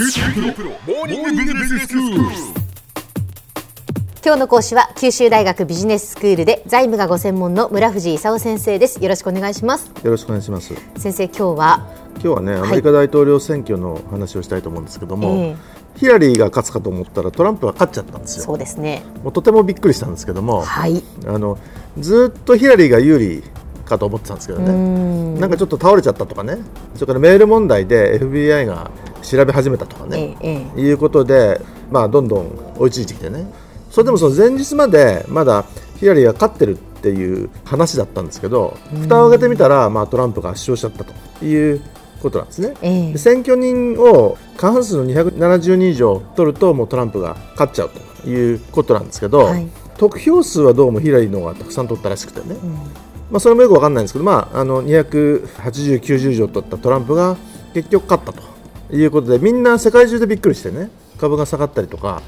今日の講師は九州大学ビジネススクールで財務がご専門の村藤勲先生です。よろしくお願いします。よろしくお願いします。先生今日は？今日はね、アメリカ大統領選挙の話をしたいと思うんですけども、ええ。ヒラリーが勝つかと思ったらトランプが勝っちゃったんですよ。そうですね。もうとてもびっくりしたんですけども、はい。あのずっとヒラリーが有利かと思ってたんですけどね、なんかちょっと倒れちゃったとかね、それからメール問題で FBI が調べ始めたとかね、えええいうことで、まあどんどん追いついてきてね、それでもその前日までまだヒラリーが勝ってるっていう話だったんですけど、蓋を開けてみたら、まあトランプが圧勝しちゃったということなんですね。ええ。で選挙人を過半数の270人以上取るともうトランプが勝っちゃうということなんですけど、はい。得票数はどうもヒラリーの方がたくさん取ったらしくてね、まあ、それもよくわかんないんですけど、まあ、あの280、90以上取ったトランプが結局勝ったということでみんな世界中でびっくりしてね株が下がったりとか、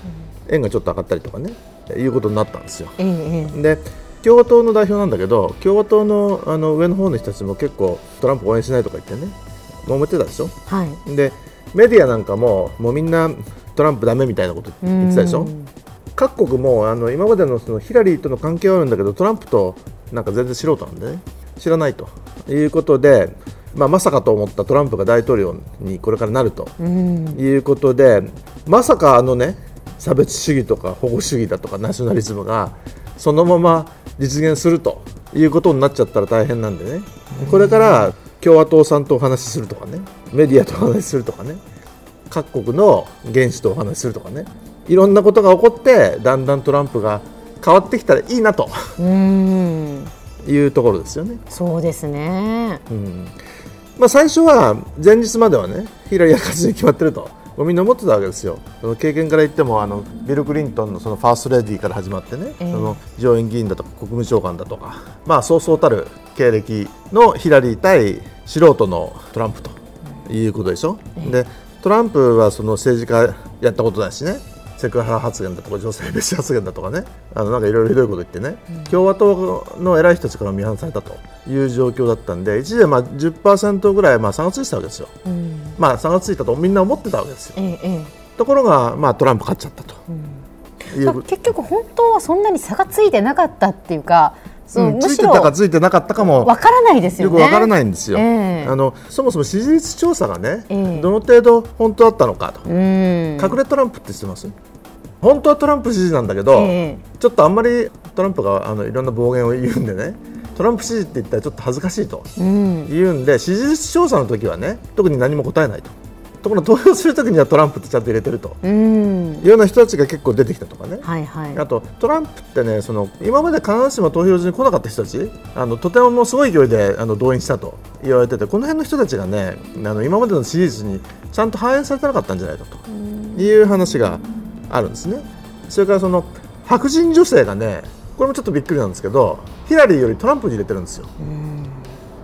円がちょっと上がったりとかねいうことになったんですよ。で共和党の代表なんだけど共和党のあの上の方の人たちも結構トランプ応援しないとか言ってね揉めてたでしょ？はい。でメディアなんかももうみんなトランプダメみたいなこと言ってたでしょ？うん各国もあの今までのそのヒラリーとの関係はあるんだけどトランプとなんか全然素人なんでね知らないということで、まあ、まさかと思ったトランプが大統領にこれからなるとうん。いうことでまさかあのね差別主義とか保護主義だとかナショナリズムがそのまま実現するということになっちゃったら大変なんでね。これから共和党さんとお話しするとかねメディアとお話しするとかね各国の元首とお話しするとかねいろんなことが起こってだんだんトランプが変わってきたらいいなとうん。いうところですよね。そうですね。うんまあ、最初は前日まではねヒラリーが勝つに決まってると。みんな思ってたわけですよ、その経験から言ってもあのビル・クリントンのそのファーストレディーから始まってね、ええ。その上院議員だとか国務長官だとか、まあ、そうそうたる経歴のヒラリー対素人のトランプということでしょ。でトランプはその政治家やったことないしねセクハラ発言だとか女性蔑視発言だとかね。あのなんかいろいろひどいこと言ってね、共和党の偉い人たちから見放されたという状況だったんで一時はまあ10%ぐらいまあ差がついてたわけですよ、うん。まあ、差がついたとみんな思ってたわけですよ。えええところが、まあ、トランプ勝っちゃったと。う、結局本当はそんなに差がついてなかったっていうかそううんついてろたかついてなかったかもわからないですよね。よくわからないんですよ、ええ。あのそもそも支持率調査がね、ええ。どの程度本当だったのかと、うん。隠れトランプって知ってます？本当はトランプ支持なんだけど、ええ。ちょっとあんまりトランプがあのいろんな暴言を言うんでねトランプ支持って言ったらちょっと恥ずかしいとうん。言うんで支持率調査の時はね特に何も答えないと。ところが投票する時にはトランプってちゃんと入れてるとうん。いうような人たちが結構出てきたとかね、はいはい。あとトランプってねその今まで必ずしも投票所に来なかった人たちあのとてももうすごい勢いであの動員したと言われててこの辺の人たちがねあの今までの支持率にちゃんと反映されてなかったんじゃないかという話があるんですね。それからその白人女性がねこれもちょっとびっくりなんですけどヒラリーよりトランプに入れてるんですよ。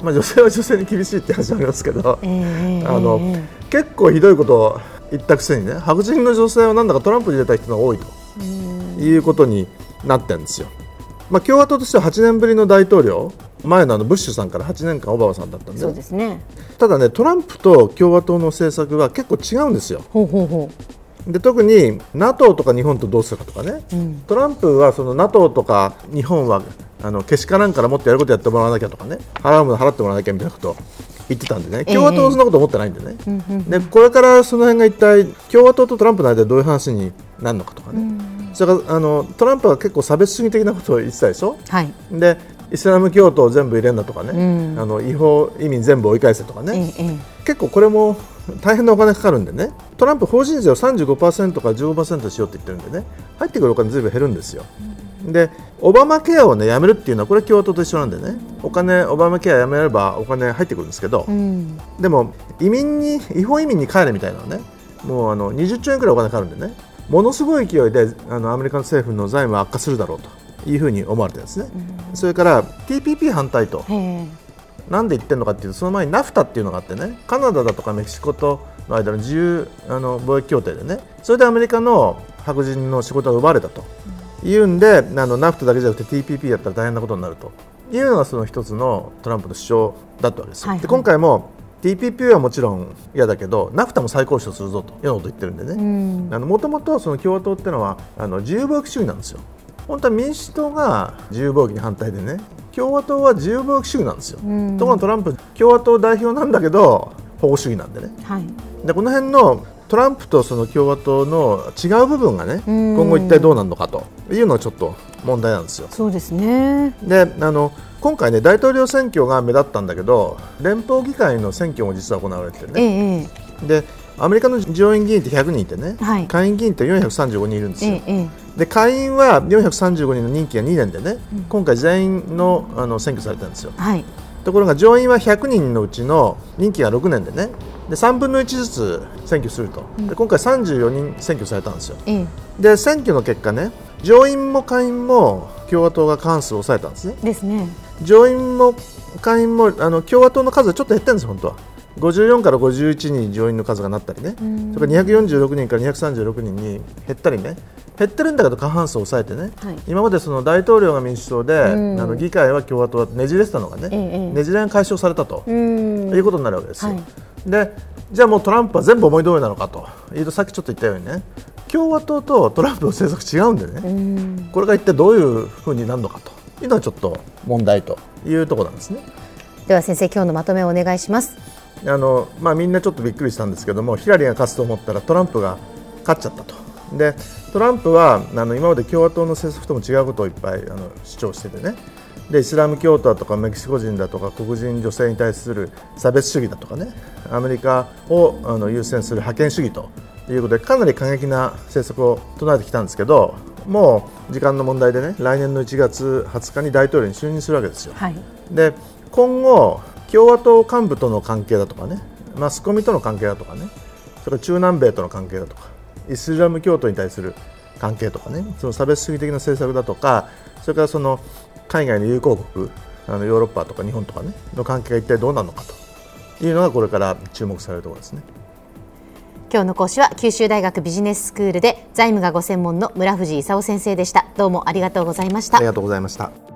まあ、女性は女性に厳しいって話もありますけど、ええあのえ結構ひどいことを言ったくせにね白人の女性はなんだかトランプに入れた人が多いということになってるんですよ。まあ、共和党としては8年ぶりの大統領前のあのブッシュさんから8年間オバマさんだったんえそうでですねただねトランプと共和党の政策は結構違うんですよ。ほうほうほで特に NATO とか日本とどうするかとかね、ん。トランプはその NATO とか日本はあのけしからんからもっとやることやってもらわなきゃとかね。払うもの払ってもらわなきゃみたいなことを言ってたんでね。共和党はそんなこと思ってないんでね、でこれからその辺が一体共和党とトランプの間でどういう話になるのかとかね、それからあのトランプは結構差別主義的なことを言ってたでしょ。うはい。でイスラム教徒を全部入れんだとかね、うん。あの違法移民全部追い返せとかね、えええ。結構これも大変なお金かかるんでね。トランプ法人税を35%から15%しようって言ってるんでね。入ってくるお金ずいぶん減るんですよ。でオバマケアをねやめるっていうのはこれ共和党と一緒なんでね。お金オバマケアやめればお金入ってくるんですけど、えうん。でも移民に違法移民に帰れみたいなのね。もうあの20兆円くらいお金かかるんでね。ものすごい勢いであのアメリカの政府の財務は悪化するだろうというふうに思われてるんですね。それから TPP 反対と。ええなんで言ってるのかっていうとその前にナフタっていうのがあってねカナダだとかメキシコとの間の自由あの貿易協定でねそれでアメリカの白人の仕事が奪われたと。いうんで、あのナフタだけじゃなくて TPP やったら大変なことになると。いうのがその一つのトランプの主張だったわけですよ。はいはい。で今回も TPP はもちろん嫌だけどナフタも再交渉するぞということを言ってるんでね。もともと共和党っていうのはあの自由貿易主義なんですよ。本当は民主党が自由貿易に反対でね共和党は自由貿易主義なんですよ、ところがトランプ共和党代表なんだけど保護主義なんでね、はい、でこの辺のトランプとその共和党の違う部分がね今後一体どうなるのかというのはちょっと問題なんですよ。そうですね。であの今回ね大統領選挙が目立ったんだけど連邦議会の選挙も実は行われててね、ええ、でアメリカの上院議員って100人いてね、はい、下院議員って435人いるんですよ。えで下院は435人の任期が2年でね、うん、今回全員のあの選挙されたんですよ。はい。ところが上院は100人のうちの任期が6年でねで3分の1ずつ選挙すると、で今回34人選挙されたんですよ、で選挙の結果ね上院も下院も共和党が過半数を抑えたんですね。ですね。上院も下院もあの共和党の数はちょっと減ってるんです本当は54から51に上院の数がなったりね、それから246人から236人に減ったりね、減ってるんだけど過半数を抑えてね、はい、今までその大統領が民主党で、あの議会は共和党はねじれてたのがね、ええ、ねじれが解消されたということになるわけですよ。はい、でじゃあもうトランプは全部思い通りなのかと。いうとさっきちょっと言ったようにね。共和党とトランプの政策違うんでね。これが一体どういうふうになるのかというのはちょっと問題というところなんですね。では先生今日のまとめをお願いします。あのまあ、みんなちょっとびっくりしたんですけどもヒラリーが勝つと思ったらトランプが勝っちゃったと。でトランプはあの今まで共和党の政策とも違うことをいっぱいあの主張しててねでイスラム教徒だとかメキシコ人だとか黒人女性に対する差別主義だとかねアメリカをあの優先する覇権主義ということでかなり過激な政策を唱えてきたんですけどもう時間の問題でね来年の1月20日に大統領に就任するわけですよ。はい、で今後共和党幹部との関係だとかね。マスコミとの関係だとかね。それから中南米との関係だとか。イスラム教徒に対する関係とかね。その差別主義的な政策だとか。それからその海外の友好国あのヨーロッパとか日本とかね。の関係が一体どうなるのかと。いうのがこれから注目されるところですね。今日の講師は九州大学ビジネススクールで財務がご専門の村藤勲先生でした。どうもありがとうございました。ありがとうございました